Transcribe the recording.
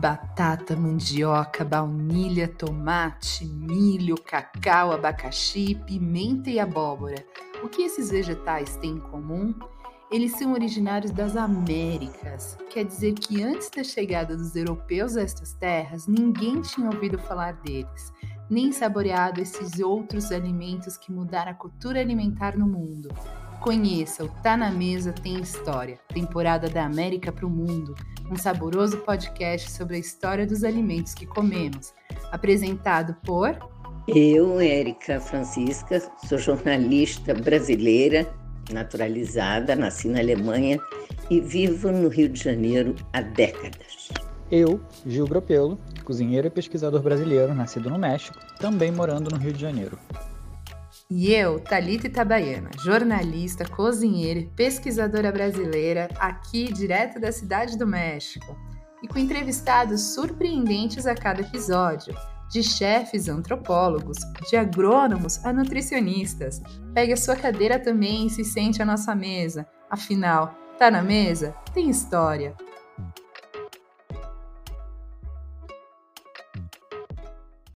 Batata, mandioca, baunilha, tomate, milho, cacau, abacaxi, pimenta e abóbora. O que esses vegetais têm em comum? Eles são originários das Américas, quer dizer que antes da chegada dos europeus a estas terras, ninguém tinha ouvido falar deles, nem saboreado esses outros alimentos que mudaram a cultura alimentar no mundo. Conheça o Tá na Mesa Tem História, temporada da América para o Mundo, um saboroso podcast sobre a história dos alimentos que comemos, apresentado por. Eu, Érica Francisca, sou jornalista brasileira, naturalizada, nasci na Alemanha e vivo no Rio de Janeiro há décadas. Eu, Gil Gropelo, cozinheiro e pesquisador brasileiro, nascido no México, também morando no Rio de Janeiro. E eu, Thalita Itabaiana, jornalista, cozinheira e pesquisadora brasileira, aqui direto da cidade do México. E com entrevistados surpreendentes a cada episódio, de chefes antropólogos, de agrônomos a nutricionistas. Pegue a sua cadeira também e se sente à nossa mesa. Afinal, tá na mesa? Tem história.